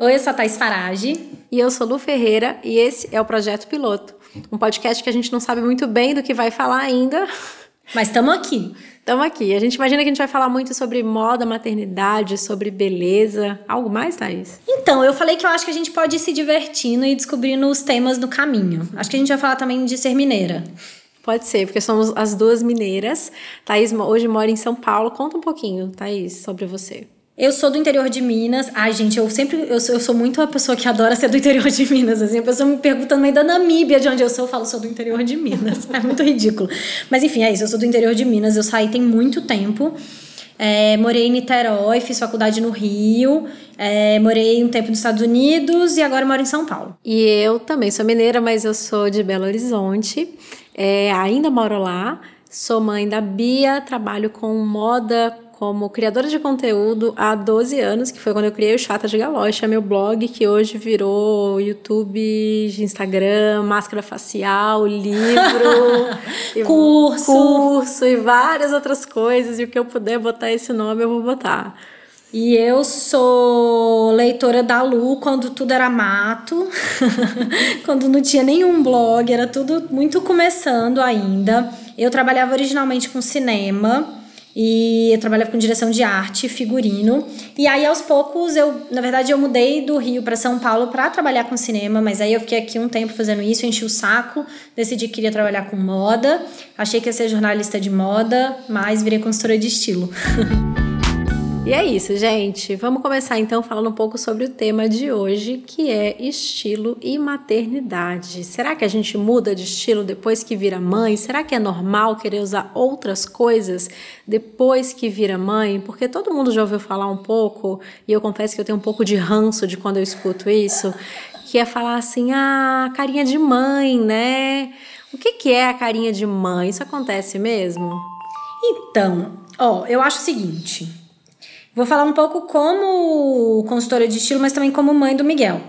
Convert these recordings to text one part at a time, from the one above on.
Oi, eu sou a Thais Farage. E eu sou Lu Ferreira e esse é o Projeto Piloto, um podcast que a gente não sabe muito bem do que vai falar ainda. Mas estamos aqui. Estamos aqui. A gente imagina que a gente vai falar muito sobre moda, maternidade, sobre beleza. Algo mais, Thaís? Então, eu falei que eu acho que a gente pode ir se divertindo e descobrindo os temas do caminho. Acho que a gente vai falar também de ser mineira. Pode ser, porque somos as duas mineiras. Thaís hoje mora em São Paulo. Conta um pouquinho, Thaís, sobre você. Eu sou do interior de Minas. Ai, gente, eu sempre. Eu sou, eu sou muito uma pessoa que adora ser do interior de Minas. Assim, a pessoa me pergunta no meio da Namíbia, de onde eu sou, eu falo, sou do interior de Minas. É muito ridículo. Mas enfim, é isso. Eu sou do interior de Minas. Eu saí tem muito tempo. É, morei em Niterói, fiz faculdade no Rio. É, morei um tempo nos Estados Unidos e agora moro em São Paulo. E eu também sou mineira, mas eu sou de Belo Horizonte. É, ainda moro lá. Sou mãe da Bia, trabalho com moda, como criadora de conteúdo há 12 anos, que foi quando eu criei o Chata de Galocha, meu blog, que hoje virou YouTube, Instagram, máscara facial, livro, curso. curso e várias outras coisas. E o que eu puder botar esse nome, eu vou botar. E eu sou leitora da Lu quando tudo era mato, quando não tinha nenhum blog, era tudo muito começando ainda. Eu trabalhava originalmente com cinema e eu trabalhava com direção de arte, figurino. E aí aos poucos eu, na verdade, eu mudei do Rio para São Paulo para trabalhar com cinema, mas aí eu fiquei aqui um tempo fazendo isso, enchi o saco, decidi que queria trabalhar com moda. Achei que ia ser jornalista de moda, mas virei consultora de estilo. E é isso, gente. Vamos começar então falando um pouco sobre o tema de hoje, que é estilo e maternidade. Será que a gente muda de estilo depois que vira mãe? Será que é normal querer usar outras coisas depois que vira mãe? Porque todo mundo já ouviu falar um pouco, e eu confesso que eu tenho um pouco de ranço de quando eu escuto isso, que é falar assim: "Ah, carinha de mãe, né?" O que que é a carinha de mãe? Isso acontece mesmo? Então, ó, eu acho o seguinte, Vou falar um pouco como consultora de estilo, mas também como mãe do Miguel.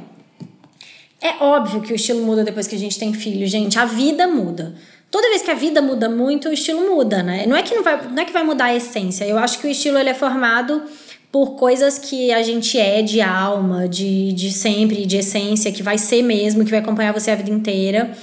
É óbvio que o estilo muda depois que a gente tem filho, gente. A vida muda. Toda vez que a vida muda muito, o estilo muda, né? Não é que não vai, não é que vai mudar a essência. Eu acho que o estilo ele é formado por coisas que a gente é de alma, de, de sempre, de essência, que vai ser mesmo, que vai acompanhar você a vida inteira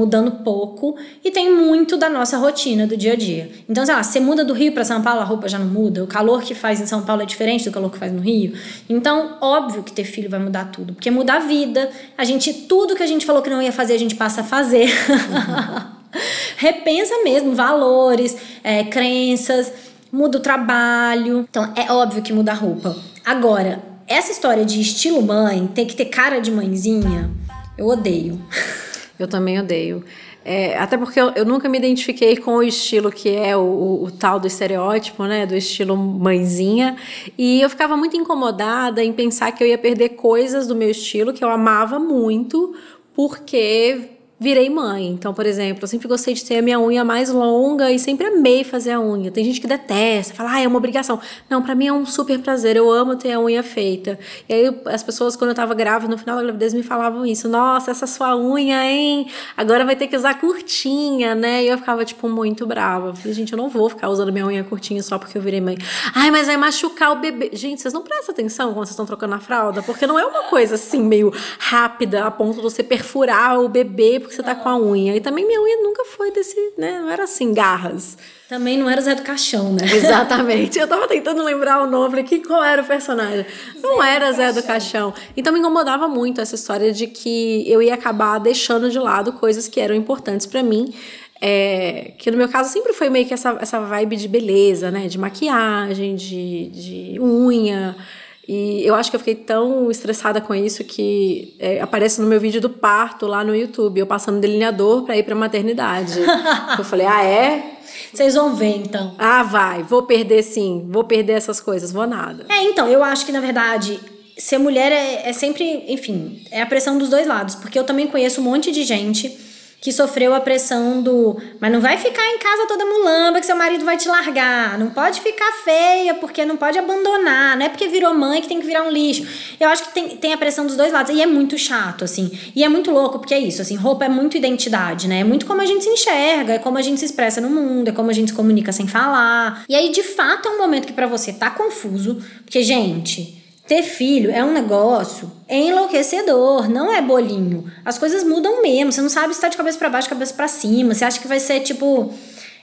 mudando pouco e tem muito da nossa rotina do dia a dia. Então, sei lá, você muda do Rio para São Paulo, a roupa já não muda, o calor que faz em São Paulo é diferente do calor que faz no Rio. Então, óbvio que ter filho vai mudar tudo, porque muda a vida. A gente tudo que a gente falou que não ia fazer, a gente passa a fazer. Uhum. Repensa mesmo valores, é, crenças, muda o trabalho. Então, é óbvio que muda a roupa. Agora, essa história de estilo mãe, tem que ter cara de mãezinha, eu odeio. Eu também odeio. É, até porque eu, eu, nunca me identifiquei com o estilo que é o, o, o, tal do estereótipo, né? Do estilo mãezinha. E eu ficava muito incomodada em pensar que eu ia perder coisas do meu estilo que eu amava muito, porque virei mãe. Então, por exemplo, eu sempre gostei de ter a minha unha mais longa e sempre amei fazer a unha. Tem gente que detesta, fala, ah, é uma obrigação. Não, para mim é um super prazer, eu amo ter a unha feita. E aí as pessoas, quando eu tava grávida, no final da gravidez, me falavam isso: nossa, essa sua unha, hein? Agora vai ter que usar curtinha, né? E eu ficava, tipo, muito brava. Falei, gente, eu não vou ficar usando minha unha curtinha só porque eu virei mãe. Ai, mas vai machucar o bebê. Gente, vocês não prestam atenção quando vocês estão trocando a fralda? Porque não é uma coisa assim, meio rápida, a ponto de você perfurar o bebê porque você tá com a unha. E também minha unha nunca foi desse, né? Não era assim, garras. Também não era Zé do Caixão, né? Exatamente. Eu tava tentando lembrar o nome aqui, qual era o personagem. Não Zé era Zé do Caixão. Então me incomodava muito essa história de que eu ia acabar deixando de lado coisas que eram importantes para mim. É, que no meu caso sempre foi meio que essa, essa vibe de beleza, né? De maquiagem, de, de unha. E eu acho que eu fiquei tão estressada com isso que é, aparece no meu vídeo do parto lá no YouTube, eu passando delineador para ir para maternidade. eu falei: "Ah, é? Vocês vão ver então". Ah, vai, vou perder sim, vou perder essas coisas, vou nada. É, então, eu acho que na verdade ser mulher é, é sempre, enfim, é a pressão dos dois lados, porque eu também conheço um monte de gente que sofreu a pressão do. Mas não vai ficar em casa toda mulamba que seu marido vai te largar. Não pode ficar feia porque não pode abandonar. Não é porque virou mãe que tem que virar um lixo. Eu acho que tem, tem a pressão dos dois lados. E é muito chato, assim. E é muito louco, porque é isso, assim, roupa é muito identidade, né? É muito como a gente se enxerga, é como a gente se expressa no mundo, é como a gente se comunica sem falar. E aí, de fato, é um momento que para você tá confuso, porque, gente. Ter filho é um negócio enlouquecedor, não é bolinho. As coisas mudam mesmo. Você não sabe se tá de cabeça para baixo, cabeça para cima. Você acha que vai ser tipo.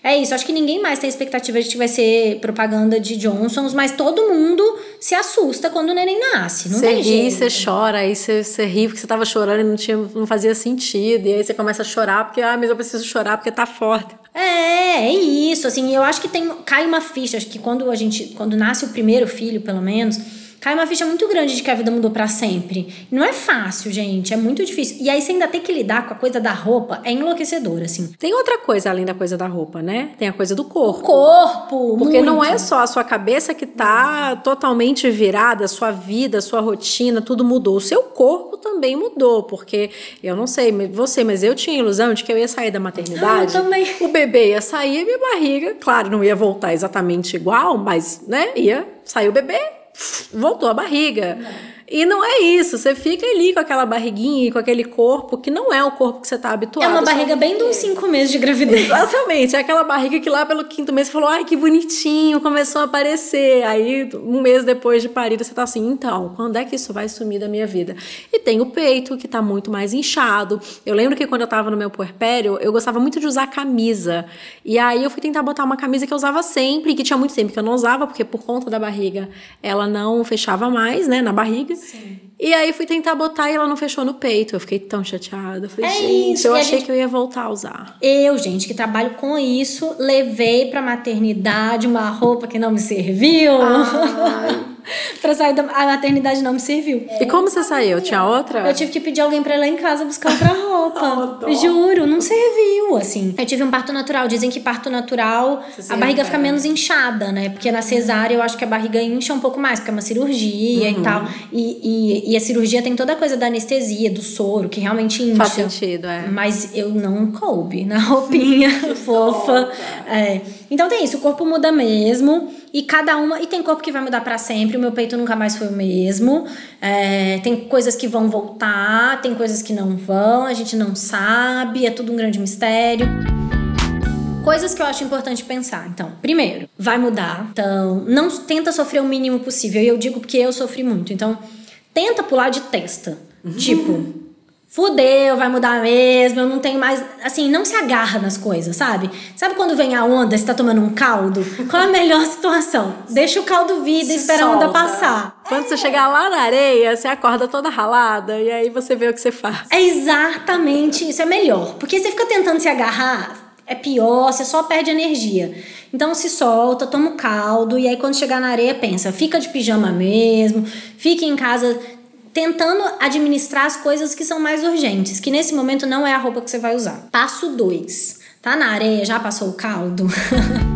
É isso, acho que ninguém mais tem expectativa de que vai ser propaganda de Johnsons, mas todo mundo se assusta quando o neném nasce. Não você tem ri, jeito. você chora, aí você, você ri porque você tava chorando e não, tinha, não fazia sentido. E aí você começa a chorar porque, ah, mas eu preciso chorar porque tá forte. É, é isso, assim, eu acho que tem cai uma ficha, acho que quando a gente, quando nasce o primeiro filho, pelo menos, cai uma ficha muito grande de que a vida mudou para sempre. Não é fácil, gente, é muito difícil. E aí você ainda tem que lidar com a coisa da roupa, é enlouquecedor, assim. Tem outra coisa além da coisa da roupa, né? Tem a coisa do corpo. O corpo, Porque muito. não é só a sua cabeça que tá totalmente virada, a sua vida, a sua rotina, tudo mudou. O seu corpo também mudou, porque eu não sei você, mas eu tinha a ilusão de que eu ia sair da maternidade. Ah, eu também. O bebê ia sair e minha barriga, claro, não ia voltar exatamente igual, mas, né, ia sair o bebê, voltou a barriga. E não é isso, você fica ali com aquela barriguinha e com aquele corpo que não é o corpo que você tá habituado. É uma barriga bem de uns cinco meses de gravidez. Exatamente, é aquela barriga que lá pelo quinto mês você falou, ai que bonitinho, começou a aparecer. Aí um mês depois de parir você tá assim, então, quando é que isso vai sumir da minha vida? E tem o peito que tá muito mais inchado. Eu lembro que quando eu tava no meu puerpério, eu gostava muito de usar camisa. E aí eu fui tentar botar uma camisa que eu usava sempre, que tinha muito tempo que eu não usava, porque por conta da barriga ela não fechava mais, né, na barriga. Sim. E aí fui tentar botar e ela não fechou no peito. Eu fiquei tão chateada. Eu falei, É gente, isso, eu achei gente- que eu ia voltar a usar. Eu, gente, que trabalho com isso, levei pra maternidade uma roupa que não me serviu. pra sair da a maternidade não me serviu. E como você saiu? Tinha outra? Eu tive que pedir alguém pra ir lá em casa buscar outra roupa. dó. Juro, não serviu, assim. Eu tive um parto natural. Dizem que parto natural, Você a barriga fica menos inchada, né? Porque na cesárea eu acho que a barriga incha um pouco mais, porque é uma cirurgia Uhum. e tal. E, e, e a cirurgia tem toda a coisa da anestesia, do soro, que realmente incha. Faz sentido, é. Mas eu não coube na roupinha fofa. É. Então tem isso, o corpo muda mesmo. E cada uma. E tem corpo que vai mudar pra sempre. O meu peito nunca mais foi o mesmo. É, tem coisas que vão voltar, tem coisas que não vão, a gente não sabe, é tudo um grande mistério. Coisas que eu acho importante pensar. Então, primeiro, vai mudar. Então, não tenta sofrer o mínimo possível. E eu digo porque eu sofri muito. Então, tenta pular de testa. Tipo, fudeu, vai mudar mesmo, eu não tenho mais. Assim, não se agarra nas coisas, sabe? Sabe quando vem a onda, você tá tomando um caldo? Qual é a melhor situação? Deixa o caldo vir e espera a onda solta. passar. Quando você chegar lá na areia, você acorda toda ralada e aí você vê o que você faz. É exatamente isso, é melhor. Porque você fica tentando se agarrar, é pior, você só perde energia. Então se solta, toma o caldo, e aí quando chegar na areia, pensa, fica de pijama mesmo, fica em casa tentando administrar as coisas que são mais urgentes, que nesse momento não é a roupa que você vai usar. Passo 2. Tá na areia, já passou o caldo?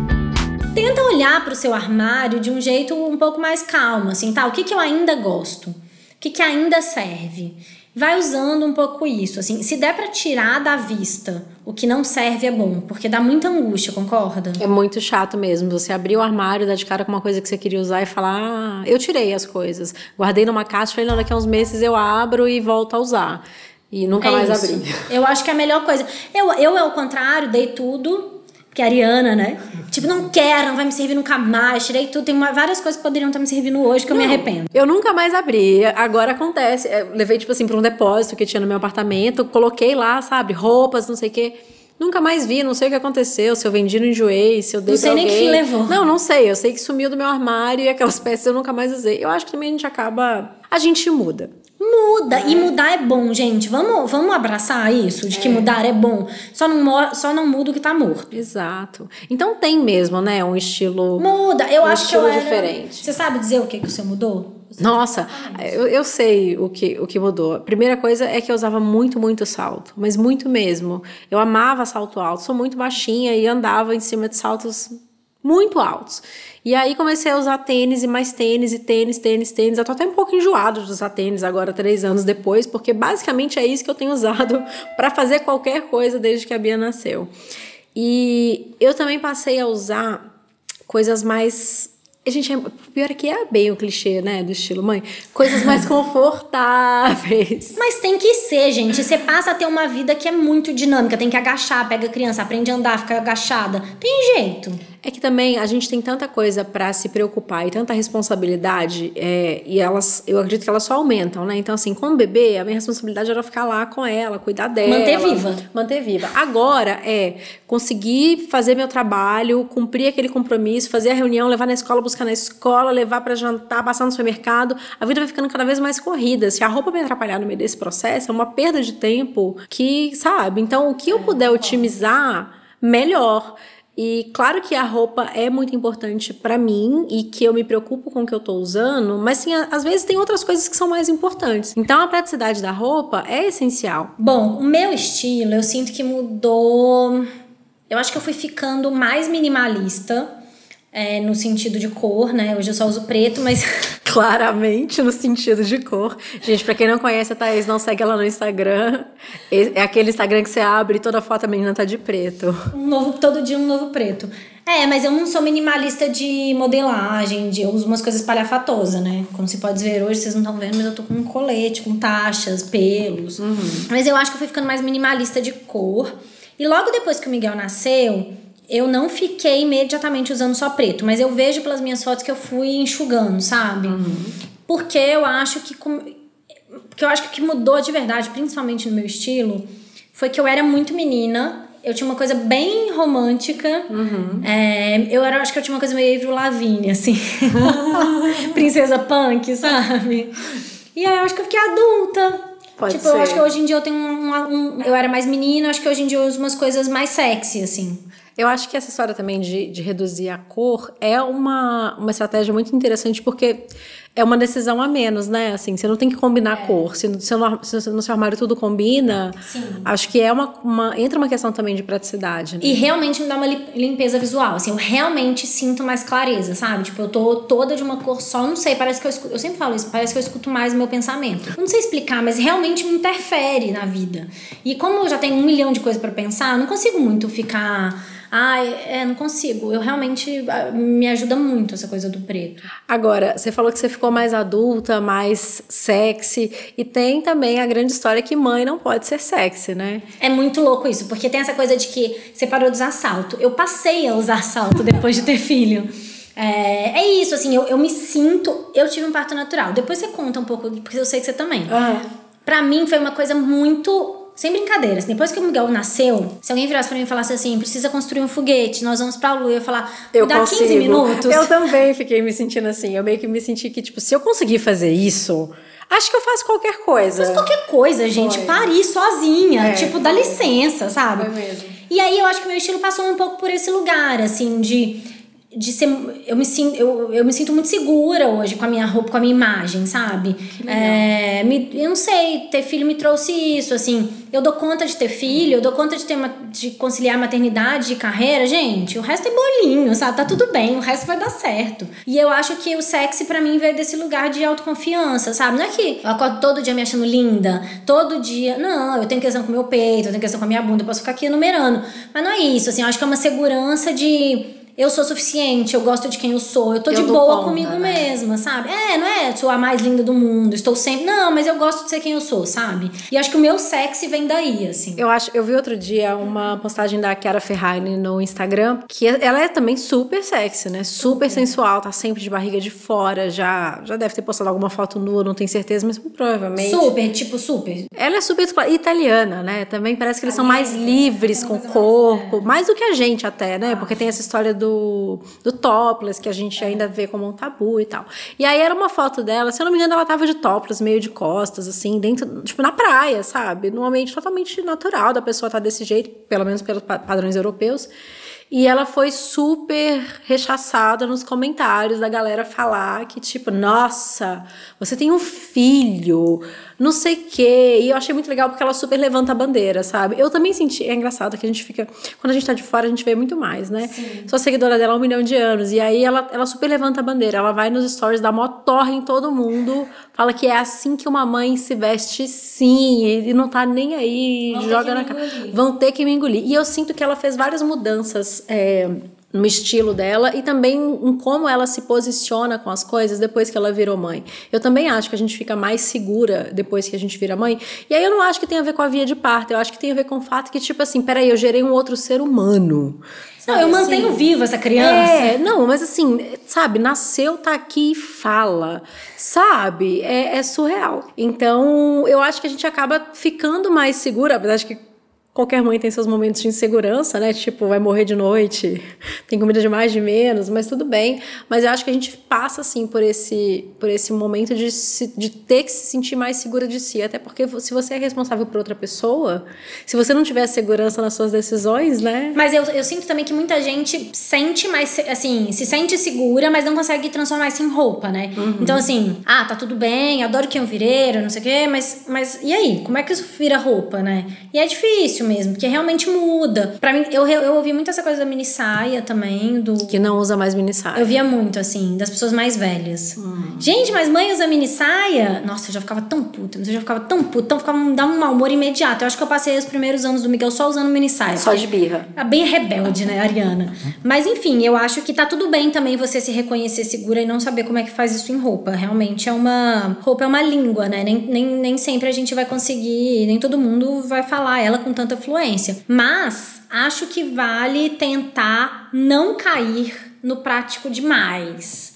Tenta olhar para o seu armário de um jeito um pouco mais calmo, assim, tá? O que, que eu ainda gosto? O que, que ainda serve? Vai usando um pouco isso, assim. Se der para tirar da vista o que não serve, é bom, porque dá muita angústia, concorda? É muito chato mesmo. Você abrir o armário, dar de cara com uma coisa que você queria usar e falar: ah, eu tirei as coisas. Guardei numa caixa, falei, não, daqui a uns meses eu abro e volto a usar. E nunca É mais isso. abri. Eu acho que é a melhor coisa. Eu, eu, ao contrário, dei tudo. Que é a Ariana, né? Tipo, não quero, não vai me servir nunca mais. Tirei tudo. Tem uma- várias coisas que poderiam estar me servindo hoje que eu me arrependo. Eu nunca mais abri. Agora acontece. Eu levei, tipo assim, pra um depósito que tinha no meu apartamento. Coloquei lá, sabe, roupas, não sei o quê. Nunca mais vi, não sei o que aconteceu. Se eu vendi, não enjoei, se eu dei Não sei nem que fim levou. Não, não sei. Eu sei que sumiu do meu armário e aquelas peças eu nunca mais usei. Eu acho que também a gente acaba. A gente muda. Muda. E mudar é bom, gente. Vamos, vamos abraçar isso, de que mudar é bom. Só não, só não muda o que tá morto. Exato. Então tem mesmo, né? Um estilo. Muda. Eu Um acho que eu era... diferente. Você sabe dizer o que, que o seu mudou? Nossa, eu, eu sei o que, o que mudou. A primeira coisa é que eu usava muito, muito salto, mas muito mesmo. Eu amava salto alto, sou muito baixinha e andava em cima de saltos muito altos. E aí comecei a usar tênis e mais tênis e tênis, tênis, tênis. Eu tô até um pouco enjoado de usar tênis agora, três anos depois, porque basicamente é isso que eu tenho usado para fazer qualquer coisa desde que a Bia nasceu. E eu também passei a usar coisas mais gente, é, pior é que é bem o clichê, né, do estilo mãe. Coisas mais confortáveis. Mas tem que ser, gente. Você passa a ter uma vida que é muito dinâmica. Tem que agachar, pega a criança, aprende a andar, fica agachada. Tem jeito. É que também a gente tem tanta coisa para se preocupar e tanta responsabilidade, é, e elas, eu acredito que elas só aumentam, né? Então, assim, com o bebê, a minha responsabilidade era ficar lá com ela, cuidar dela. Manter viva. Manter viva. Agora é conseguir fazer meu trabalho, cumprir aquele compromisso, fazer a reunião, levar na escola, buscar na escola, levar para jantar, passar no supermercado. A vida vai ficando cada vez mais corrida. Se a roupa me atrapalhar no meio desse processo, é uma perda de tempo que, sabe? Então, o que eu puder otimizar, melhor. E claro que a roupa é muito importante para mim e que eu me preocupo com o que eu tô usando, mas sim, às vezes tem outras coisas que são mais importantes. Então a praticidade da roupa é essencial. Bom, o meu estilo, eu sinto que mudou. Eu acho que eu fui ficando mais minimalista é, no sentido de cor, né? Hoje eu só uso preto, mas. Claramente no sentido de cor. Gente, pra quem não conhece a Thaís, não segue ela no Instagram. É aquele Instagram que você abre e toda foto a menina tá de preto. Um novo, todo dia um novo preto. É, mas eu não sou minimalista de modelagem, de, eu uso umas coisas palhafatosas, né? Como você pode ver hoje, vocês não estão vendo, mas eu tô com um colete, com taxas, pelos. Uhum. Mas eu acho que eu fui ficando mais minimalista de cor. E logo depois que o Miguel nasceu, eu não fiquei imediatamente usando só preto, mas eu vejo pelas minhas fotos que eu fui enxugando, sabe? Uhum. Porque eu acho que. Porque eu acho que o que mudou de verdade, principalmente no meu estilo, foi que eu era muito menina. Eu tinha uma coisa bem romântica. Uhum. É, eu era, acho que eu tinha uma coisa meio Avril Lavigne, assim. Princesa punk, sabe? E aí eu acho que eu fiquei adulta. Pode tipo, ser. eu acho que hoje em dia eu tenho um, um, Eu era mais menina, acho que hoje em dia eu uso umas coisas mais sexy, assim. Eu acho que essa história também de, de reduzir a cor é uma, uma estratégia muito interessante porque é uma decisão a menos, né? Assim, você não tem que combinar é. cor. Se, no, se no seu armário tudo combina, Sim. acho que é uma, uma. Entra uma questão também de praticidade. Né? E realmente me dá uma limpeza visual. Assim, eu realmente sinto mais clareza, sabe? Tipo, eu tô toda de uma cor só, não sei, parece que eu escuto. Eu sempre falo isso, parece que eu escuto mais o meu pensamento. Não sei explicar, mas realmente me interfere na vida. E como eu já tenho um milhão de coisas para pensar, eu não consigo muito ficar Ai, é, não consigo. Eu realmente ah, me ajuda muito essa coisa do preto. Agora, você falou que você ficou mais adulta, mais sexy. E tem também a grande história que mãe não pode ser sexy, né? É muito louco isso, porque tem essa coisa de que você parou de usar salto. Eu passei a usar salto depois de ter filho. É, é isso, assim, eu, eu me sinto. Eu tive um parto natural. Depois você conta um pouco, porque eu sei que você também. Uhum. Pra mim foi uma coisa muito sem brincadeiras, depois que o Miguel nasceu, se alguém virasse pra mim e falasse assim, precisa construir um foguete, nós vamos pra lua, eu ia falar, eu dá consigo. 15 minutos. Eu também fiquei me sentindo assim, eu meio que me senti que, tipo, se eu conseguir fazer isso, acho que eu faço qualquer coisa. Faço qualquer coisa, gente, Foi. parir sozinha, é, tipo, dá licença, sabe? Foi mesmo. E aí eu acho que meu estilo passou um pouco por esse lugar, assim, de de ser eu me sinto eu, eu me sinto muito segura hoje com a minha roupa com a minha imagem sabe? É, me, eu não sei ter filho me trouxe isso assim. Eu dou conta de ter filho eu dou conta de ter de conciliar maternidade e carreira. Gente o resto é bolinho sabe? Tá tudo bem o resto vai dar certo. E eu acho que o sexy para mim veio desse lugar de autoconfiança sabe? Não é que eu acordo todo dia me achando linda todo dia não eu tenho questão com meu peito eu tenho questão com a minha bunda eu posso ficar aqui enumerando. Mas não é isso assim eu acho que é uma segurança de eu sou suficiente, eu gosto de quem eu sou, eu tô eu de boa conta, comigo né? mesma, sabe? É, não é sou a mais linda do mundo, estou sempre. Não, mas eu gosto de ser quem eu sou, sabe? E acho que o meu sexy vem daí, assim. Eu acho, eu vi outro dia uma postagem da Chiara Ferrari no Instagram, que ela é também super sexy, né? Super sensual, tá sempre de barriga de fora, já já deve ter postado alguma foto nua, não tenho certeza, mas provavelmente. Super, tipo super. Ela é super italiana, né? Também parece que eles são mais livres com o corpo, mais do que a gente até, né? Porque tem essa história do, do topless, que a gente ainda vê como um tabu e tal. E aí era uma foto dela, se eu não me engano, ela tava de topless, meio de costas, assim, dentro, tipo, na praia, sabe? Num ambiente totalmente natural da pessoa estar tá desse jeito, pelo menos pelos padrões europeus. E ela foi super rechaçada nos comentários da galera falar que, tipo, nossa, você tem um filho, não sei o quê. E eu achei muito legal porque ela super levanta a bandeira, sabe? Eu também senti. É engraçado que a gente fica. Quando a gente tá de fora, a gente vê muito mais, né? Sim. Sou seguidora dela há um milhão de anos. E aí ela, ela super levanta a bandeira. Ela vai nos stories, dá mó torre em todo mundo. Fala que é assim que uma mãe se veste, sim. E não tá nem aí, Vão joga na cara. Vão ter que me engolir. E eu sinto que ela fez várias mudanças. É, no estilo dela e também em como ela se posiciona com as coisas depois que ela virou mãe. Eu também acho que a gente fica mais segura depois que a gente vira mãe. E aí eu não acho que tem a ver com a via de parto, eu acho que tem a ver com o fato que, tipo assim, peraí, eu gerei um outro ser humano. Não, eu mantenho assim, viva essa criança. É, não, mas assim, sabe, nasceu, tá aqui e fala. Sabe? É, é surreal. Então, eu acho que a gente acaba ficando mais segura, apesar de que Qualquer mãe tem seus momentos de insegurança, né? Tipo, vai morrer de noite, tem comida de mais, de menos, mas tudo bem. Mas eu acho que a gente passa, assim, por esse, por esse momento de, se, de ter que se sentir mais segura de si. Até porque se você é responsável por outra pessoa, se você não tiver segurança nas suas decisões, né? Mas eu, eu sinto também que muita gente sente mais, assim, se sente segura, mas não consegue transformar isso em roupa, né? Uhum. Então, assim, ah, tá tudo bem, adoro que um vireiro, não sei o quê, mas, mas e aí? Como é que isso vira roupa, né? E é difícil difícil mesmo, porque realmente muda. Para mim, eu, eu ouvi muito essa coisa da mini saia também, do... Que não usa mais mini saia. Eu via muito, assim, das pessoas mais velhas. Hum. Gente, mas mãe usa mini saia? Nossa, eu já ficava tão puta, eu já ficava tão puta, então ficava, dá um mau humor imediato. Eu acho que eu passei os primeiros anos do Miguel só usando mini saia. Só de birra. É bem rebelde, né, Ariana? Mas enfim, eu acho que tá tudo bem também você se reconhecer segura e não saber como é que faz isso em roupa. Realmente é uma... Roupa é uma língua, né? Nem, nem, nem sempre a gente vai conseguir, nem todo mundo vai falar ela com tanta fluência. Mas acho que vale tentar não cair no prático demais.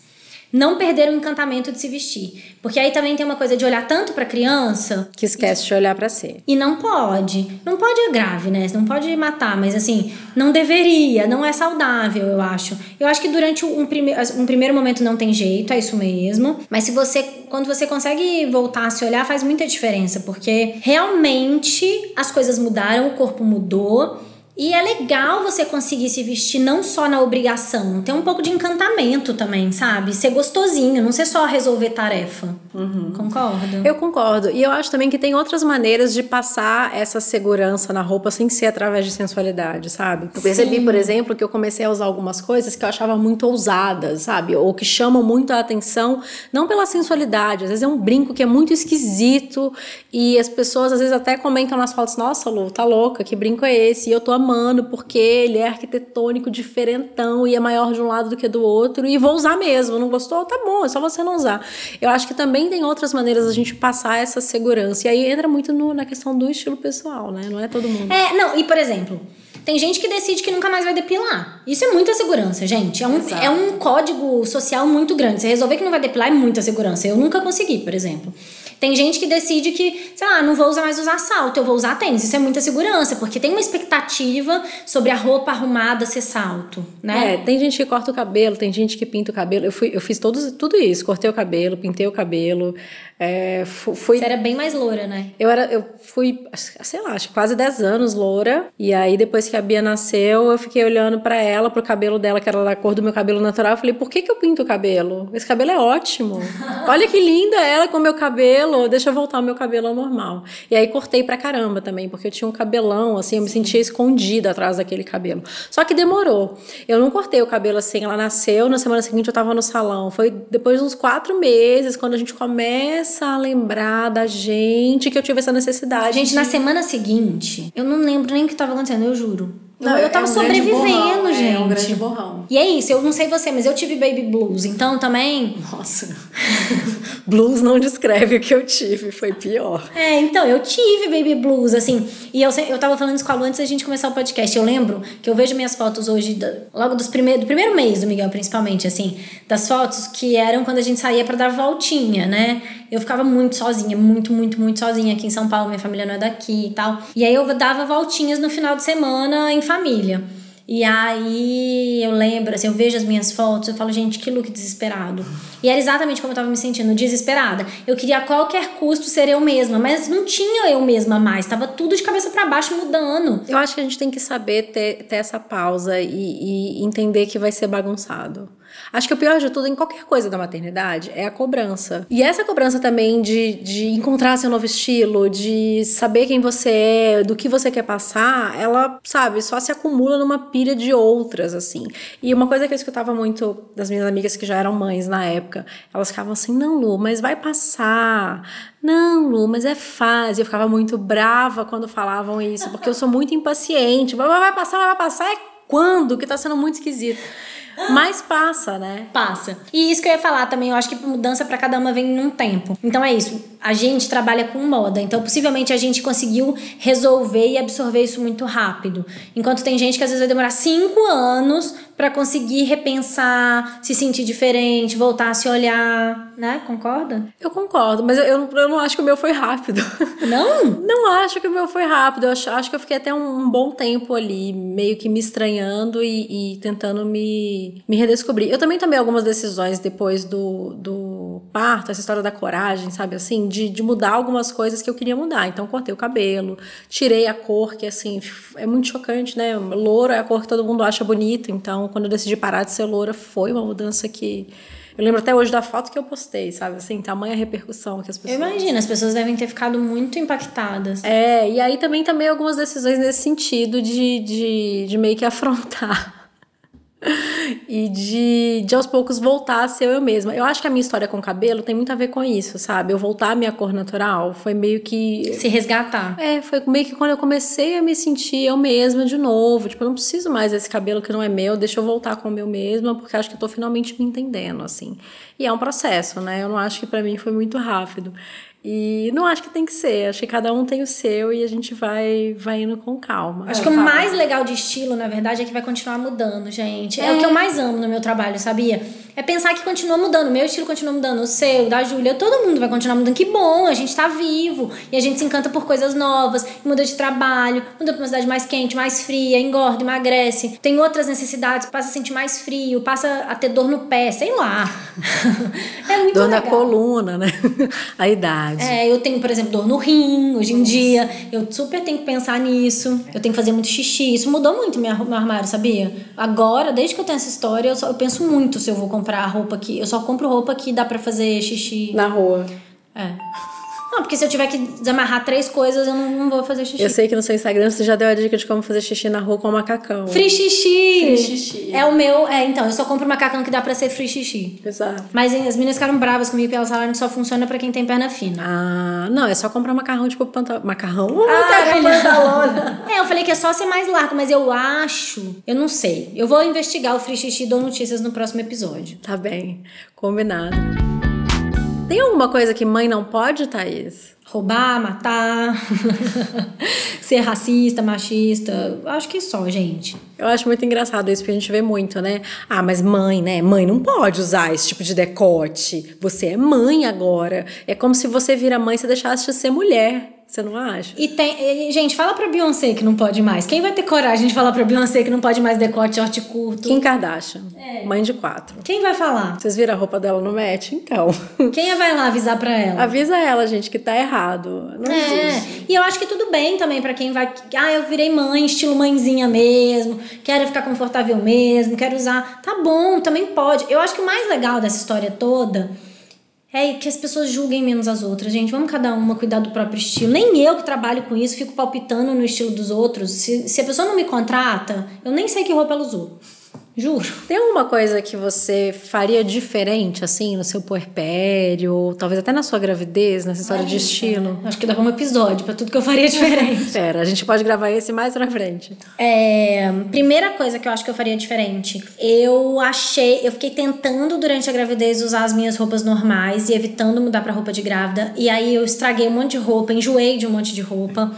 Não perder o encantamento de se vestir. Porque aí também tem uma coisa de olhar tanto pra criança. Que esquece de olhar para si. E não pode. Não pode é grave, né? Não pode matar, mas assim, não deveria, não é saudável, eu acho. Eu acho que durante um, prime um primeiro momento não tem jeito, é isso mesmo. Mas se você. Quando você consegue voltar a se olhar, faz muita diferença. Porque realmente as coisas mudaram, o corpo mudou. E é legal você conseguir se vestir não só na obrigação, ter um pouco de encantamento também, sabe? Ser gostosinho, não ser só resolver tarefa. Uhum. Concordo? Eu concordo. E eu acho também que tem outras maneiras de passar essa segurança na roupa sem ser através de sensualidade, sabe? Eu percebi, Sim. por exemplo, que eu comecei a usar algumas coisas que eu achava muito ousadas, sabe? Ou que chamam muito a atenção, não pela sensualidade, às vezes é um brinco que é muito esquisito e as pessoas às vezes até comentam nas fotos: nossa, Lu, tá louca, que brinco é esse? E eu tô amando porque ele é arquitetônico, diferentão e é maior de um lado do que do outro e vou usar mesmo. Não gostou? Tá bom, é só você não usar. Eu acho que também tem outras maneiras da gente passar essa segurança. E aí entra muito no, na questão do estilo pessoal, né? Não é todo mundo. É, não, e por exemplo. Tem gente que decide que nunca mais vai depilar. Isso é muita segurança, gente. É um, é um código social muito grande. Você resolver que não vai depilar é muita segurança. Eu nunca consegui, por exemplo. Tem gente que decide que, sei lá, não vou usar mais usar salto, eu vou usar tênis. Isso é muita segurança, porque tem uma expectativa sobre a roupa arrumada ser salto, né? É, tem gente que corta o cabelo, tem gente que pinta o cabelo. Eu, fui, eu fiz todos, tudo isso, cortei o cabelo, pintei o cabelo. É, fui, Você era bem mais loura, né? Eu era, eu fui, sei lá, acho que quase 10 anos loura. E aí, depois que a Bia nasceu, eu fiquei olhando para ela, pro cabelo dela, que era da cor do meu cabelo natural. Eu falei, por que, que eu pinto o cabelo? Esse cabelo é ótimo. Olha que linda ela com o meu cabelo. Deixa eu voltar o meu cabelo ao normal. E aí cortei pra caramba também, porque eu tinha um cabelão, assim, eu me sentia escondida atrás daquele cabelo. Só que demorou. Eu não cortei o cabelo assim, ela nasceu, na semana seguinte eu tava no salão. Foi depois de uns quatro meses, quando a gente começa a lembrar da gente que eu tive essa necessidade. Gente, de... na semana seguinte, eu não lembro nem o que estava acontecendo, eu juro. Não, eu tava é um sobrevivendo, borrão, gente. É um grande borrão. E é isso, eu não sei você, mas eu tive baby blues, então também. Nossa. blues não descreve o que eu tive, foi pior. É, então, eu tive baby blues, assim. E eu, eu tava falando isso com a Lu antes da gente começar o podcast. Eu lembro que eu vejo minhas fotos hoje, logo dos primeiros, do primeiro mês do Miguel, principalmente, assim, das fotos que eram quando a gente saía para dar voltinha, né? Eu ficava muito sozinha, muito, muito, muito sozinha aqui em São Paulo, minha família não é daqui e tal. E aí eu dava voltinhas no final de semana em família. E aí eu lembro, assim, eu vejo as minhas fotos, eu falo, gente, que look desesperado. E era exatamente como eu tava me sentindo, desesperada. Eu queria a qualquer custo ser eu mesma, mas não tinha eu mesma mais, tava tudo de cabeça para baixo mudando. Eu acho que a gente tem que saber ter, ter essa pausa e, e entender que vai ser bagunçado. Acho que o pior de tudo em qualquer coisa da maternidade é a cobrança. E essa cobrança também de, de encontrar seu novo estilo, de saber quem você é, do que você quer passar, ela, sabe, só se acumula numa pilha de outras, assim. E uma coisa que eu escutava muito das minhas amigas que já eram mães na época, elas ficavam assim: não, Lu, mas vai passar. Não, Lu, mas é fase. Eu ficava muito brava quando falavam isso, porque eu sou muito impaciente. Vai, vai passar, vai passar. É quando? Que tá sendo muito esquisito. Mas passa, né? Passa. E isso que eu ia falar também, eu acho que mudança para cada uma vem num tempo. Então é isso. A gente trabalha com moda, então possivelmente a gente conseguiu resolver e absorver isso muito rápido. Enquanto tem gente que às vezes vai demorar cinco anos para conseguir repensar, se sentir diferente, voltar a se olhar, né? Concorda? Eu concordo, mas eu, eu não acho que o meu foi rápido. Não? não acho que o meu foi rápido. Eu acho, acho que eu fiquei até um, um bom tempo ali, meio que me estranhando e, e, tentando me, me redescobrir. Eu também tomei algumas decisões depois do, do parto, essa história da coragem, sabe assim? De, de mudar algumas coisas que eu queria mudar. Então, cortei o cabelo, tirei a cor, que assim, é muito chocante, né? Louro é a cor que todo mundo acha bonita, então então, quando eu decidi parar de ser loura, foi uma mudança que. Eu lembro até hoje da foto que eu postei, sabe? Assim, tamanha repercussão que as pessoas. Eu imagino, as pessoas devem ter ficado muito impactadas. É, e aí também tomei algumas decisões nesse sentido de, de, de meio que afrontar e de, de aos poucos voltar a ser eu mesma. Eu acho que a minha história com o cabelo tem muito a ver com isso, sabe? Eu voltar à minha cor natural foi meio que. Se resgatar. É, foi meio que quando eu comecei a me sentir eu mesma de novo. Tipo, eu não preciso mais desse cabelo que não é meu, deixa eu voltar com o meu mesma, porque acho que eu tô finalmente me entendendo, assim. E é um processo, né? Eu não acho que para mim foi muito rápido. E não acho que tem que ser, acho que cada um tem o seu e a gente vai, vai indo com calma. Acho que o mais legal de estilo, na verdade, é que vai continuar mudando, gente. É, é o que eu mais amo no meu trabalho, sabia? É pensar que continua mudando. Meu estilo continua mudando, o seu, da Júlia, todo mundo vai continuar mudando. Que bom, a gente tá vivo. E a gente se encanta por coisas novas, muda de trabalho, muda pra uma cidade mais quente, mais fria, engorda, emagrece. Tem outras necessidades, passa a sentir mais frio, passa a ter dor no pé, sei lá. é muito dor legal. na coluna, né? a idade. É, eu tenho, por exemplo, dor no rim hoje em Nossa. dia. Eu super tenho que pensar nisso. Eu tenho que fazer muito xixi. Isso mudou muito meu, meu armário, sabia? Agora, desde que eu tenho essa história, eu, só, eu penso muito se eu vou comprar roupa que. Eu só compro roupa que dá para fazer xixi. Na rua. É. Não, porque se eu tiver que desamarrar três coisas, eu não, não, vou fazer xixi. Eu sei que no seu Instagram você já deu a dica de como fazer xixi na rua com o macacão. Free xixi! Free xixi. É o meu. É, então, eu só compro macacão que dá pra ser free xixi. Exato. Mas as meninas ficaram bravas comigo porque elas falaram que só funciona pra quem tem perna fina. Ah, não, é só comprar macarrão, tipo pantalão. Macarrão? Ah, pantalona. é, eu falei que é só ser mais largo, mas eu acho. Eu não sei. Eu vou investigar o free xixi e dou notícias no próximo episódio. Tá bem. Combinado. Tem alguma coisa que mãe não pode, Thaís? Roubar, matar, ser racista, machista. Acho que só, gente. Eu acho muito engraçado isso, porque a gente vê muito, né? Ah, mas mãe, né? Mãe não pode usar esse tipo de decote. Você é mãe agora. É como se você vira mãe e você deixasse de ser mulher. Você não acha? E tem. Gente, fala pra Beyoncé que não pode mais. Quem vai ter coragem de falar pra Beyoncé que não pode mais decote, short curto? Kim Kardashian. É. Mãe de quatro. Quem vai falar? Vocês viram a roupa dela no match? Então. Quem vai lá avisar pra ela? Avisa ela, gente, que tá errado. Não é. Existe. E eu acho que tudo bem também pra quem vai. Ah, eu virei mãe, estilo mãezinha mesmo. Quero ficar confortável mesmo. Quero usar. Tá bom, também pode. Eu acho que o mais legal dessa história toda é que as pessoas julguem menos as outras, gente. Vamos cada uma cuidar do próprio estilo. Nem eu que trabalho com isso fico palpitando no estilo dos outros. Se, se a pessoa não me contrata, eu nem sei que roupa ela usou. Juro. Tem alguma coisa que você faria diferente, assim, no seu puerpério, ou talvez até na sua gravidez, nessa história Ai, de estilo? É. Acho que dá pra um episódio pra tudo que eu faria diferente. Pera, a gente pode gravar esse mais pra frente. É, primeira coisa que eu acho que eu faria diferente. Eu achei, eu fiquei tentando durante a gravidez usar as minhas roupas normais e evitando mudar pra roupa de grávida. E aí eu estraguei um monte de roupa, enjoei de um monte de roupa.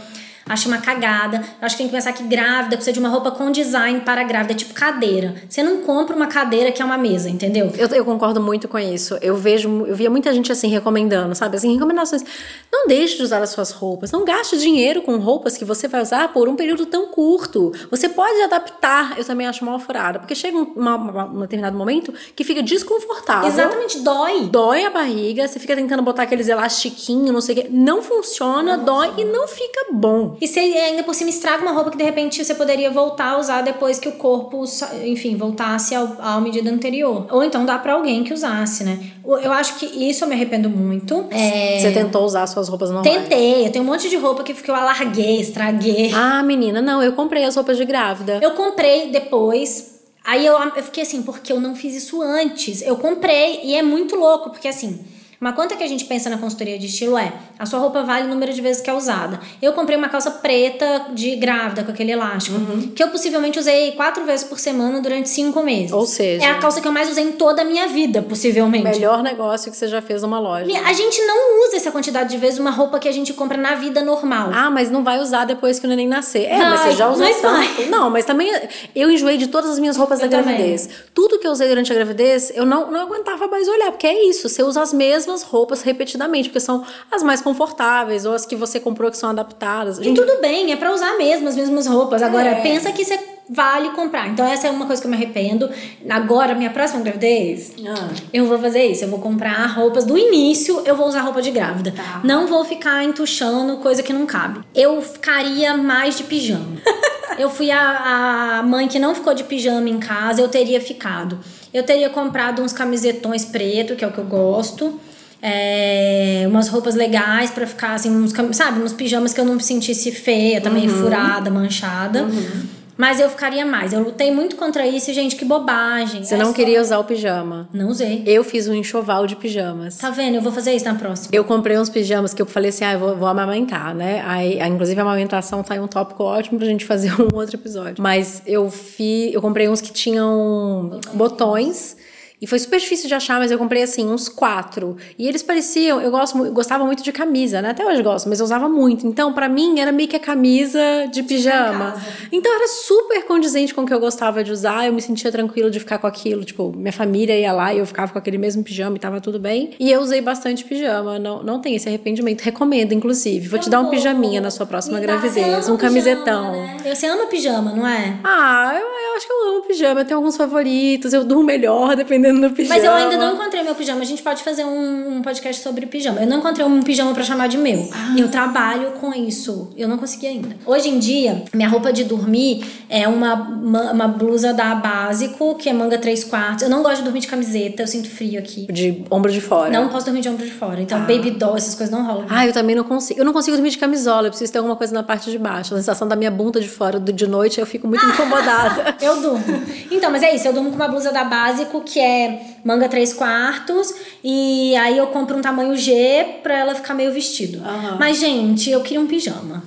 Acho uma cagada. Acho que tem que pensar que grávida precisa de uma roupa com design para grávida, tipo cadeira. Você não compra uma cadeira que é uma mesa, entendeu? Eu, eu concordo muito com isso. Eu vejo, eu via muita gente assim recomendando, sabe? Assim, recomendações. Não deixe de usar as suas roupas. Não gaste dinheiro com roupas que você vai usar por um período tão curto. Você pode adaptar. Eu também acho mal furada. Porque chega um, uma, uma, um determinado momento que fica desconfortável. Exatamente, dói. Dói a barriga, você fica tentando botar aqueles elastiquinhos, não sei o quê. Não funciona, não dói funciona. e não fica bom. E você ainda por cima estraga uma roupa que de repente você poderia voltar a usar depois que o corpo, enfim, voltasse ao, à medida anterior. Ou então dá para alguém que usasse, né? Eu acho que isso eu me arrependo muito. É... Você tentou usar suas roupas normais? Tentei. Eu tenho um monte de roupa que eu alarguei, estraguei. Ah, menina, não. Eu comprei as roupas de grávida. Eu comprei depois. Aí eu, eu fiquei assim, porque eu não fiz isso antes. Eu comprei e é muito louco, porque assim. Uma conta que a gente pensa na consultoria de estilo é: a sua roupa vale o número de vezes que é usada. Eu comprei uma calça preta de grávida com aquele elástico, uhum. que eu possivelmente usei quatro vezes por semana durante cinco meses. Ou seja, é a calça que eu mais usei em toda a minha vida, possivelmente. Melhor negócio que você já fez numa loja. A gente não usa essa quantidade de vezes uma roupa que a gente compra na vida normal. Ah, mas não vai usar depois que o neném nascer. É, vai, mas você já usou mas tanto. Não, mas também eu enjoei de todas as minhas roupas eu da gravidez. Também. Tudo que eu usei durante a gravidez, eu não, não aguentava mais olhar, porque é isso, você usa as mesmas roupas repetidas repetidamente, porque são as mais confortáveis ou as que você comprou que são adaptadas. Gente... E tudo bem, é para usar mesmo as mesmas roupas. Agora, é. pensa que você vale comprar. Então, essa é uma coisa que eu me arrependo. Agora, minha próxima gravidez, ah. eu vou fazer isso. Eu vou comprar roupas do início, eu vou usar roupa de grávida. Tá. Não vou ficar entuchando coisa que não cabe. Eu ficaria mais de pijama. eu fui a, a mãe que não ficou de pijama em casa, eu teria ficado. Eu teria comprado uns camisetões preto, que é o que eu gosto é, umas roupas legais para ficar assim, uns, sabe, uns pijamas que eu não me sentisse feia, também uhum. furada, manchada. Uhum. Mas eu ficaria mais. Eu lutei muito contra isso, gente, que bobagem. Você é não só... queria usar o pijama? Não usei. Eu fiz um enxoval de pijamas. Tá vendo? Eu vou fazer isso na próxima. Eu comprei uns pijamas que eu falei assim, ah, eu vou, vou amamentar, né? Aí, inclusive, a amamentação tá em um tópico ótimo pra gente fazer um outro episódio. Mas eu fiz, eu comprei uns que tinham botões e foi super difícil de achar, mas eu comprei assim, uns quatro. E eles pareciam, eu gosto, eu gostava muito de camisa, né? Até hoje gosto, mas eu usava muito. Então, para mim, era meio que a camisa de pijama. Então, era super condizente com o que eu gostava de usar. Eu me sentia tranquilo de ficar com aquilo. Tipo, minha família ia lá e eu ficava com aquele mesmo pijama e tava tudo bem. E eu usei bastante pijama. Não, não tem esse arrependimento. Recomendo, inclusive. Vou eu te dar um pijaminha na sua próxima gravidez. Um camisetão. Pijama, né? Você ama pijama, não é? Ah, eu, eu acho que eu amo pijama. Eu tenho alguns favoritos. Eu durmo melhor, dependendo dependendo do pijama. Mas eu ainda não encontrei meu pijama. A gente pode fazer um, um podcast sobre pijama. Eu não encontrei um pijama para chamar de meu. Ah. Eu trabalho com isso. Eu não consegui ainda. Hoje em dia, minha roupa de dormir é uma, uma, blusa da Básico, que é manga 3 quartos. Eu não gosto de dormir de camiseta, eu sinto frio aqui. De ombro de fora. Não posso dormir de ombro de fora. Então, ah. baby doll, essas coisas não rolam. Ah, eu também não consigo. Eu não consigo dormir de camisola, eu preciso ter alguma coisa na parte de baixo. A sensação da minha bunda de fora de noite, eu fico muito incomodada. eu durmo. Então, mas é isso, eu durmo com uma blusa da Básico, que é manga 3 quartos, e aí eu compro um tamanho G pra ela ficar meio vestido. Uhum. Mas, gente, eu queria um pijama.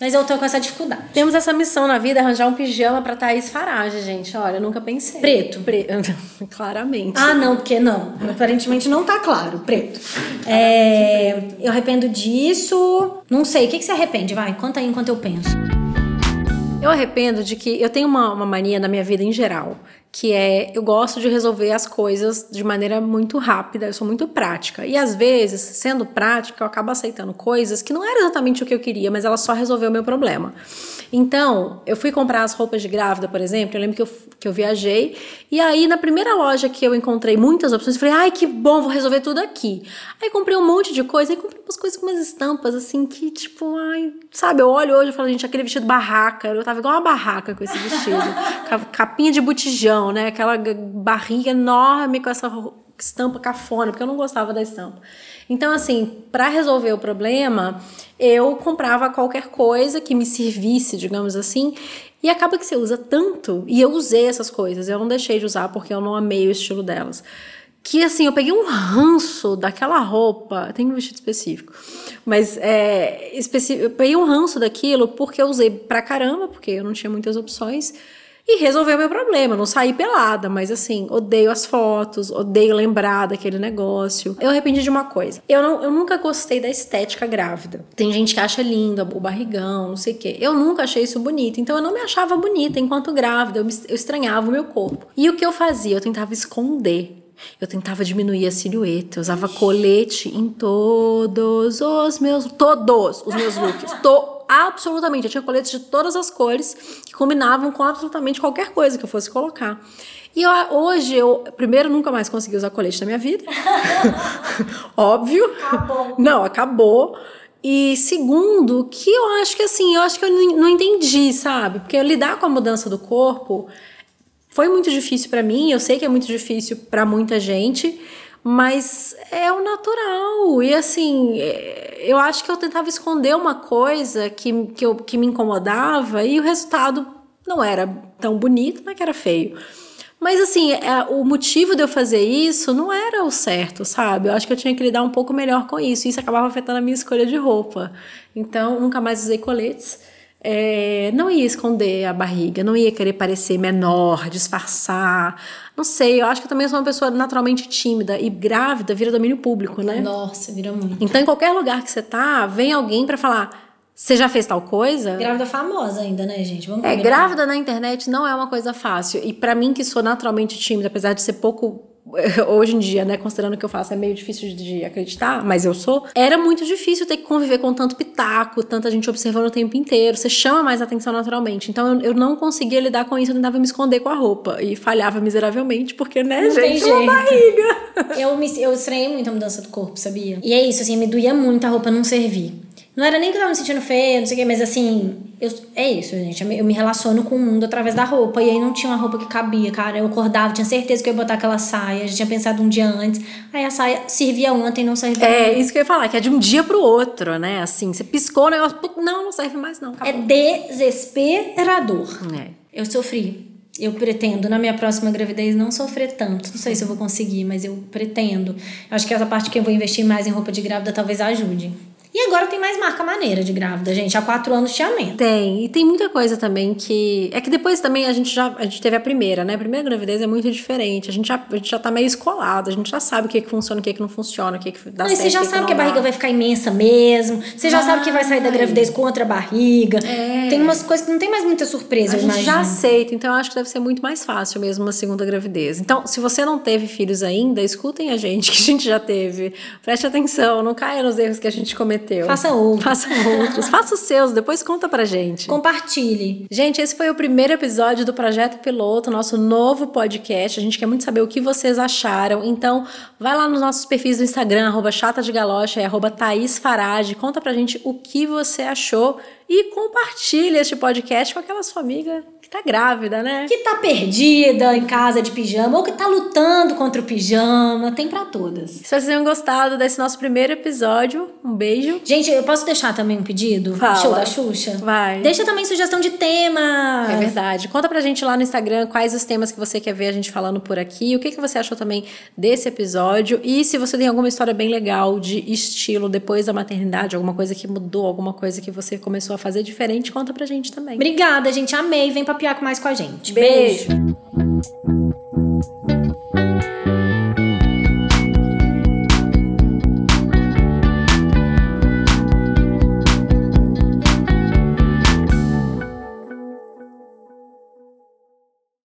Mas eu tô com essa dificuldade. Temos essa missão na vida, arranjar um pijama pra Thaís Farage, gente. Olha, eu nunca pensei. Preto. Preto. Claramente. Ah, não, porque não. Aparentemente não tá claro. Preto. É, eu arrependo disso. Não sei. O que, que você arrepende? Vai, conta aí enquanto eu penso. Eu arrependo de que eu tenho uma, uma mania na minha vida em geral, que é eu gosto de resolver as coisas de maneira muito rápida, eu sou muito prática. E às vezes, sendo prática, eu acabo aceitando coisas que não era exatamente o que eu queria, mas ela só resolveu o meu problema. Então, eu fui comprar as roupas de grávida, por exemplo, eu lembro que eu, que eu viajei, e aí na primeira loja que eu encontrei muitas opções, eu falei, ai que bom, vou resolver tudo aqui. Aí comprei um monte de coisa, e comprei umas coisas com umas estampas assim que, tipo, ai, sabe, eu olho hoje e falo, gente, aquele vestido barraca, eu tava igual uma barraca com esse vestido, capinha de botijão né? Aquela barriga enorme com essa estampa cafona, porque eu não gostava da estampa. Então, assim, para resolver o problema, eu comprava qualquer coisa que me servisse, digamos assim, e acaba que você usa tanto, e eu usei essas coisas, eu não deixei de usar porque eu não amei o estilo delas. Que assim, eu peguei um ranço daquela roupa, tem um vestido específico, mas é, eu peguei um ranço daquilo porque eu usei pra caramba, porque eu não tinha muitas opções. E resolveu meu problema. Não saí pelada, mas assim, odeio as fotos, odeio lembrar daquele negócio. Eu arrependi de uma coisa. Eu, não, eu nunca gostei da estética grávida. Tem gente que acha lindo o barrigão, não sei o quê. Eu nunca achei isso bonito. Então eu não me achava bonita enquanto grávida. Eu, me, eu estranhava o meu corpo. E o que eu fazia? Eu tentava esconder. Eu tentava diminuir a silhueta, eu usava colete em todos os meus. Todos os meus looks. To absolutamente. Eu tinha coletes de todas as cores que combinavam com absolutamente qualquer coisa que eu fosse colocar. E eu, hoje, eu, primeiro, nunca mais consegui usar colete na minha vida. Óbvio. Acabou. Não, acabou. E segundo, que eu acho que assim, eu acho que eu não, entendi, sabe? Porque lidar com a mudança do corpo foi muito difícil para mim, eu sei que é muito difícil para muita gente, mas é o natural. E assim, é, eu acho que eu tentava esconder uma coisa que, que, eu, que me incomodava e o resultado não era tão bonito, não é que era feio. Mas assim, é, o motivo de eu fazer isso não era o certo, sabe? Eu acho que eu tinha que lidar um pouco melhor com isso. Isso acabava afetando a minha escolha de roupa. Então, nunca mais usei coletes. É, não ia esconder a barriga, não ia querer parecer menor, disfarçar. Não sei, eu acho que eu também sou uma pessoa naturalmente tímida e grávida vira domínio público, né? Nossa, vira muito. Então, em qualquer lugar que você tá, vem alguém para falar. Você já fez tal coisa? Grávida famosa ainda, né, gente? Vamos É, combinar. grávida na internet não é uma coisa fácil. E para mim, que sou naturalmente tímida, apesar de ser pouco. Hoje em dia, né, considerando o que eu faço, é meio difícil de acreditar, mas eu sou. Era muito difícil ter que conviver com tanto pitaco, tanta gente observando o tempo inteiro. Você chama mais atenção naturalmente. Então eu, eu não conseguia lidar com isso, eu tentava me esconder com a roupa. E falhava miseravelmente, porque, né, Não tem gente, uma barriga. Eu, me, eu estranhei muito a mudança do corpo, sabia? E é isso, assim, me doía muito a roupa não servir. Não era nem que eu tava me sentindo feia, não sei o quê, mas assim, eu, é isso, gente. Eu me relaciono com o mundo através da roupa. E aí não tinha uma roupa que cabia, cara. Eu acordava, tinha certeza que eu ia botar aquela saia, já tinha pensado um dia antes. Aí a saia servia ontem, não servia É, isso que eu ia falar, que é de um dia pro outro, né? Assim, você piscou o negócio, não, não serve mais não, É acabou. desesperador. É. Eu sofri. Eu pretendo, na minha próxima gravidez, não sofrer tanto. Não sei se eu vou conseguir, mas eu pretendo. Acho que essa parte que eu vou investir mais em roupa de grávida talvez ajude. E agora tem mais marca maneira de grávida, gente. Há quatro anos tinha menos. Tem, e tem muita coisa também que. É que depois também a gente já. A gente teve a primeira, né? A primeira gravidez é muito diferente. A gente já, a gente já tá meio escolado, a gente já sabe o que, que funciona, o que, que não funciona, o que, que dá Não, certo. você já o que, sabe que que a barriga vai ficar imensa mesmo. Você já sabe que vai sair da gravidez com outra barriga. É. Tem umas coisas que não tem mais muita surpresa, A gente imagino. já aceita, então eu acho que deve ser muito mais fácil mesmo uma segunda gravidez. Então, se você não teve filhos ainda, escutem a gente, que a gente já teve. Preste atenção, não caia nos erros que a gente cometeu. Faça outro. Faça outros. Faça os seus, depois conta pra gente. Compartilhe. Gente, esse foi o primeiro episódio do Projeto Piloto, nosso novo podcast. A gente quer muito saber o que vocês acharam. Então, vai lá nos nossos perfis do Instagram, arroba chata de galocha e arroba Thaís Farage. Conta pra gente o que você achou e compartilha este podcast com aquela sua amiga tá grávida, né? Que tá perdida em casa de pijama ou que tá lutando contra o pijama. Tem pra todas. Se vocês tenham gostado desse nosso primeiro episódio, um beijo. Gente, eu posso deixar também um pedido? Fala. Show da Xuxa? Vai. Deixa também sugestão de tema. É verdade. Conta pra gente lá no Instagram quais os temas que você quer ver a gente falando por aqui, o que, que você achou também desse episódio e se você tem alguma história bem legal de estilo depois da maternidade, alguma coisa que mudou, alguma coisa que você começou a fazer diferente, conta pra gente também. Obrigada, gente. Amei. Vem Papiar Mais com a gente. Beijo. Beijo.